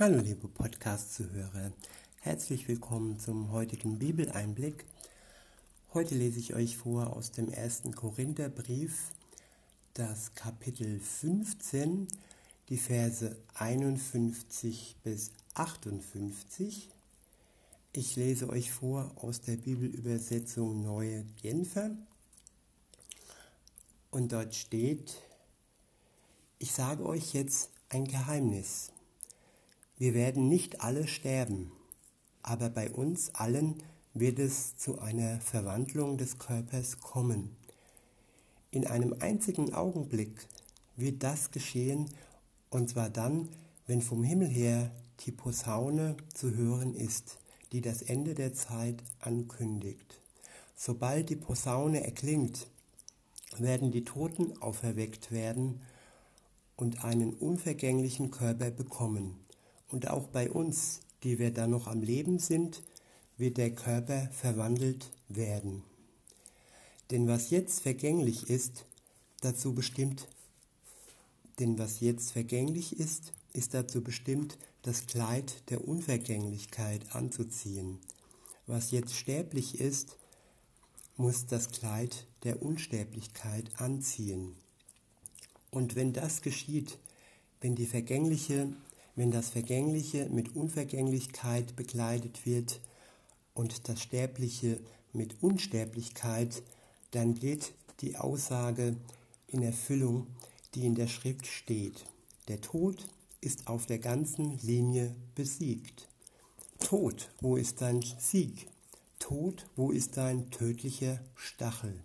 Hallo liebe Podcast-Zuhörer, herzlich willkommen zum heutigen Bibeleinblick. Heute lese ich euch vor aus dem ersten Korintherbrief, das Kapitel 15, die Verse 51 bis 58. Ich lese euch vor aus der Bibelübersetzung Neue Genfer und dort steht, ich sage euch jetzt ein Geheimnis. Wir werden nicht alle sterben, aber bei uns allen wird es zu einer Verwandlung des Körpers kommen. In einem einzigen Augenblick wird das geschehen, und zwar dann, wenn vom Himmel her die Posaune zu hören ist, die das Ende der Zeit ankündigt. Sobald die Posaune erklingt, werden die Toten auferweckt werden und einen unvergänglichen Körper bekommen. Und auch bei uns, die wir dann noch am Leben sind, wird der Körper verwandelt werden. Denn was jetzt vergänglich ist, dazu bestimmt, denn was jetzt vergänglich ist, ist dazu bestimmt, das Kleid der Unvergänglichkeit anzuziehen. Was jetzt sterblich ist, muss das Kleid der Unsterblichkeit anziehen. Und wenn das geschieht, wenn die vergängliche wenn das Vergängliche mit Unvergänglichkeit bekleidet wird und das Sterbliche mit Unsterblichkeit, dann geht die Aussage in Erfüllung, die in der Schrift steht. Der Tod ist auf der ganzen Linie besiegt. Tod, wo ist dein Sieg? Tod, wo ist dein tödlicher Stachel?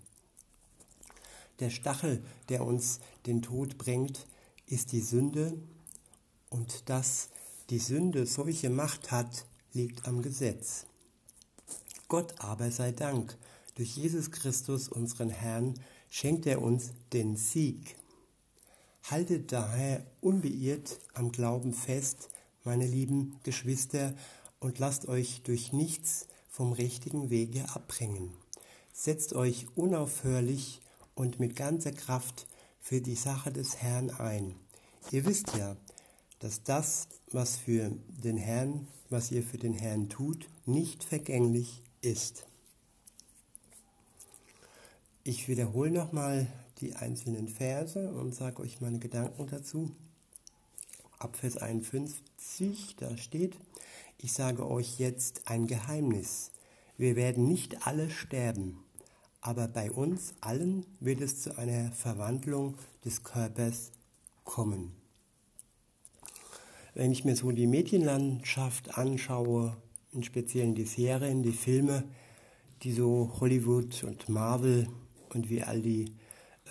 Der Stachel, der uns den Tod bringt, ist die Sünde, und dass die Sünde solche Macht hat, liegt am Gesetz. Gott aber sei Dank, durch Jesus Christus, unseren Herrn, schenkt er uns den Sieg. Haltet daher unbeirrt am Glauben fest, meine lieben Geschwister, und lasst euch durch nichts vom richtigen Wege abbringen. Setzt euch unaufhörlich und mit ganzer Kraft für die Sache des Herrn ein. Ihr wisst ja, dass das, was für den Herrn, was ihr für den Herrn tut, nicht vergänglich ist. Ich wiederhole nochmal die einzelnen Verse und sage euch meine Gedanken dazu. Ab Vers 51, da steht, ich sage euch jetzt ein Geheimnis. Wir werden nicht alle sterben, aber bei uns allen wird es zu einer Verwandlung des Körpers kommen. Wenn ich mir so die Medienlandschaft anschaue, in speziellen die Serien, die Filme, die so Hollywood und Marvel und wie all die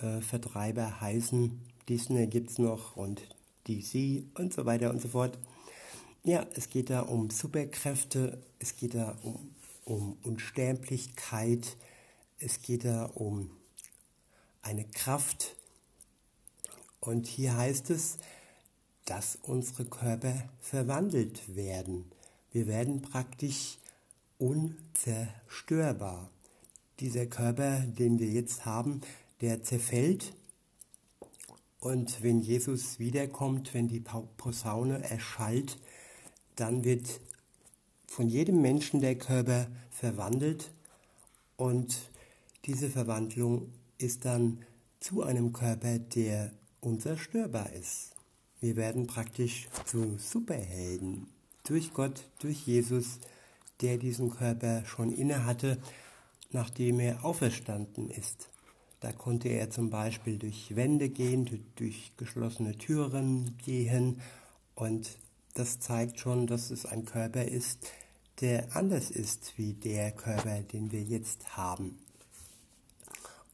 äh, Vertreiber heißen, Disney gibt es noch und DC und so weiter und so fort. Ja, es geht da um Superkräfte, es geht da um, um Unsterblichkeit, es geht da um eine Kraft. Und hier heißt es, dass unsere Körper verwandelt werden. Wir werden praktisch unzerstörbar. Dieser Körper, den wir jetzt haben, der zerfällt. Und wenn Jesus wiederkommt, wenn die Posaune erschallt, dann wird von jedem Menschen der Körper verwandelt und diese Verwandlung ist dann zu einem Körper, der unzerstörbar ist. Wir werden praktisch zu Superhelden durch Gott, durch Jesus, der diesen Körper schon inne hatte, nachdem er auferstanden ist. Da konnte er zum Beispiel durch Wände gehen, durch geschlossene Türen gehen und das zeigt schon, dass es ein Körper ist, der anders ist wie der Körper, den wir jetzt haben.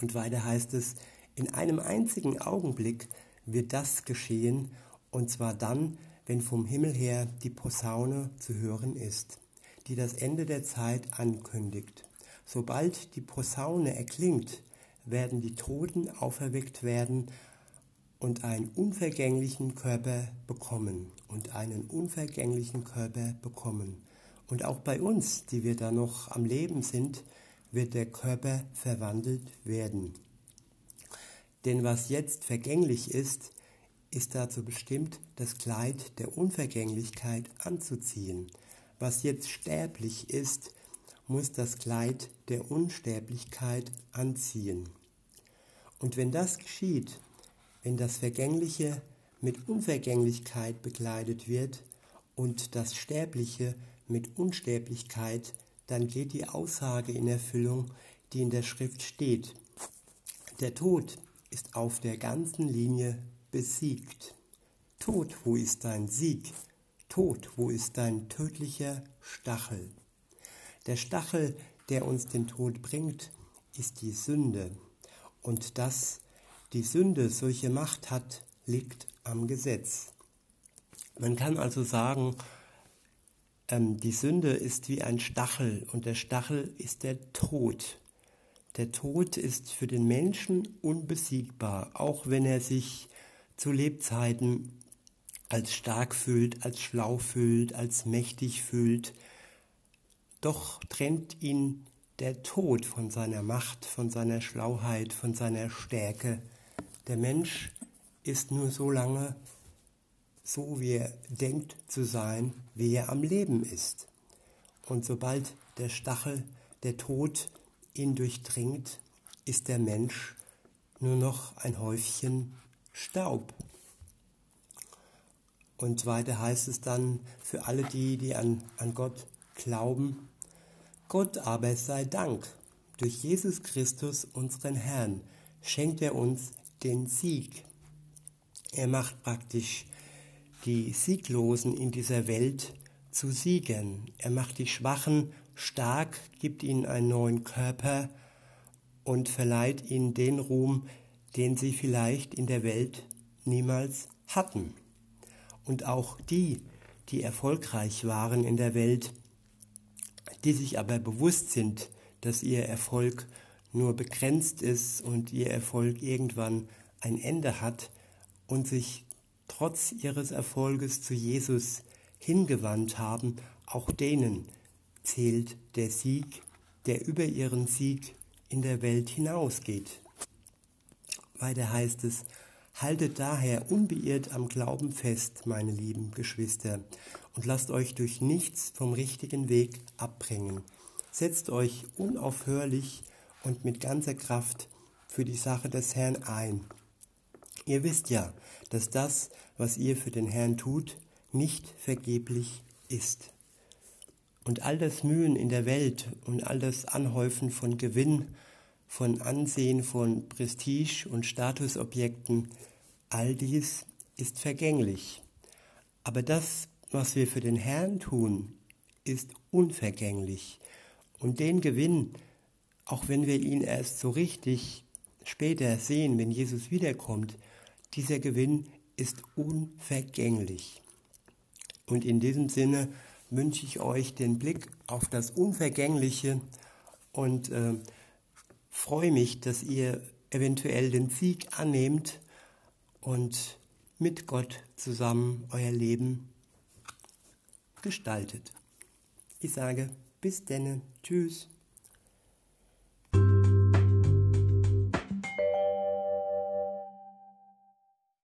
Und weiter heißt es, in einem einzigen Augenblick wird das geschehen und zwar dann, wenn vom Himmel her die Posaune zu hören ist, die das Ende der Zeit ankündigt. Sobald die Posaune erklingt, werden die Toten auferweckt werden und einen unvergänglichen Körper bekommen und einen unvergänglichen Körper bekommen. Und auch bei uns, die wir da noch am Leben sind, wird der Körper verwandelt werden. Denn was jetzt vergänglich ist, ist dazu bestimmt, das Kleid der Unvergänglichkeit anzuziehen. Was jetzt sterblich ist, muss das Kleid der Unsterblichkeit anziehen. Und wenn das geschieht, wenn das Vergängliche mit Unvergänglichkeit bekleidet wird und das Sterbliche mit Unsterblichkeit, dann geht die Aussage in Erfüllung, die in der Schrift steht. Der Tod ist auf der ganzen Linie besiegt. Tod, wo ist dein Sieg? Tod, wo ist dein tödlicher Stachel? Der Stachel, der uns den Tod bringt, ist die Sünde. Und dass die Sünde solche Macht hat, liegt am Gesetz. Man kann also sagen, ähm, die Sünde ist wie ein Stachel und der Stachel ist der Tod. Der Tod ist für den Menschen unbesiegbar, auch wenn er sich zu Lebzeiten als stark fühlt, als schlau fühlt, als mächtig fühlt. Doch trennt ihn der Tod von seiner Macht, von seiner Schlauheit, von seiner Stärke. Der Mensch ist nur so lange so, wie er denkt zu sein, wie er am Leben ist. Und sobald der Stachel, der Tod ihn durchdringt, ist der Mensch nur noch ein Häufchen Staub. Und weiter heißt es dann für alle die, die an, an Gott glauben, Gott aber sei Dank, durch Jesus Christus, unseren Herrn, schenkt er uns den Sieg. Er macht praktisch die Sieglosen in dieser Welt zu Siegen. Er macht die Schwachen stark, gibt ihnen einen neuen Körper und verleiht ihnen den Ruhm, den sie vielleicht in der Welt niemals hatten. Und auch die, die erfolgreich waren in der Welt, die sich aber bewusst sind, dass ihr Erfolg nur begrenzt ist und ihr Erfolg irgendwann ein Ende hat und sich trotz ihres Erfolges zu Jesus hingewandt haben, auch denen zählt der Sieg, der über ihren Sieg in der Welt hinausgeht. Weiter heißt es, haltet daher unbeirrt am Glauben fest, meine lieben Geschwister, und lasst euch durch nichts vom richtigen Weg abbringen. Setzt euch unaufhörlich und mit ganzer Kraft für die Sache des Herrn ein. Ihr wisst ja, dass das, was ihr für den Herrn tut, nicht vergeblich ist. Und all das Mühen in der Welt und all das Anhäufen von Gewinn, von Ansehen, von Prestige und Statusobjekten, all dies ist vergänglich. Aber das, was wir für den Herrn tun, ist unvergänglich. Und den Gewinn, auch wenn wir ihn erst so richtig später sehen, wenn Jesus wiederkommt, dieser Gewinn ist unvergänglich. Und in diesem Sinne wünsche ich euch den Blick auf das Unvergängliche und äh, freue mich, dass ihr eventuell den Sieg annehmt und mit Gott zusammen euer Leben gestaltet. Ich sage bis denne, tschüss.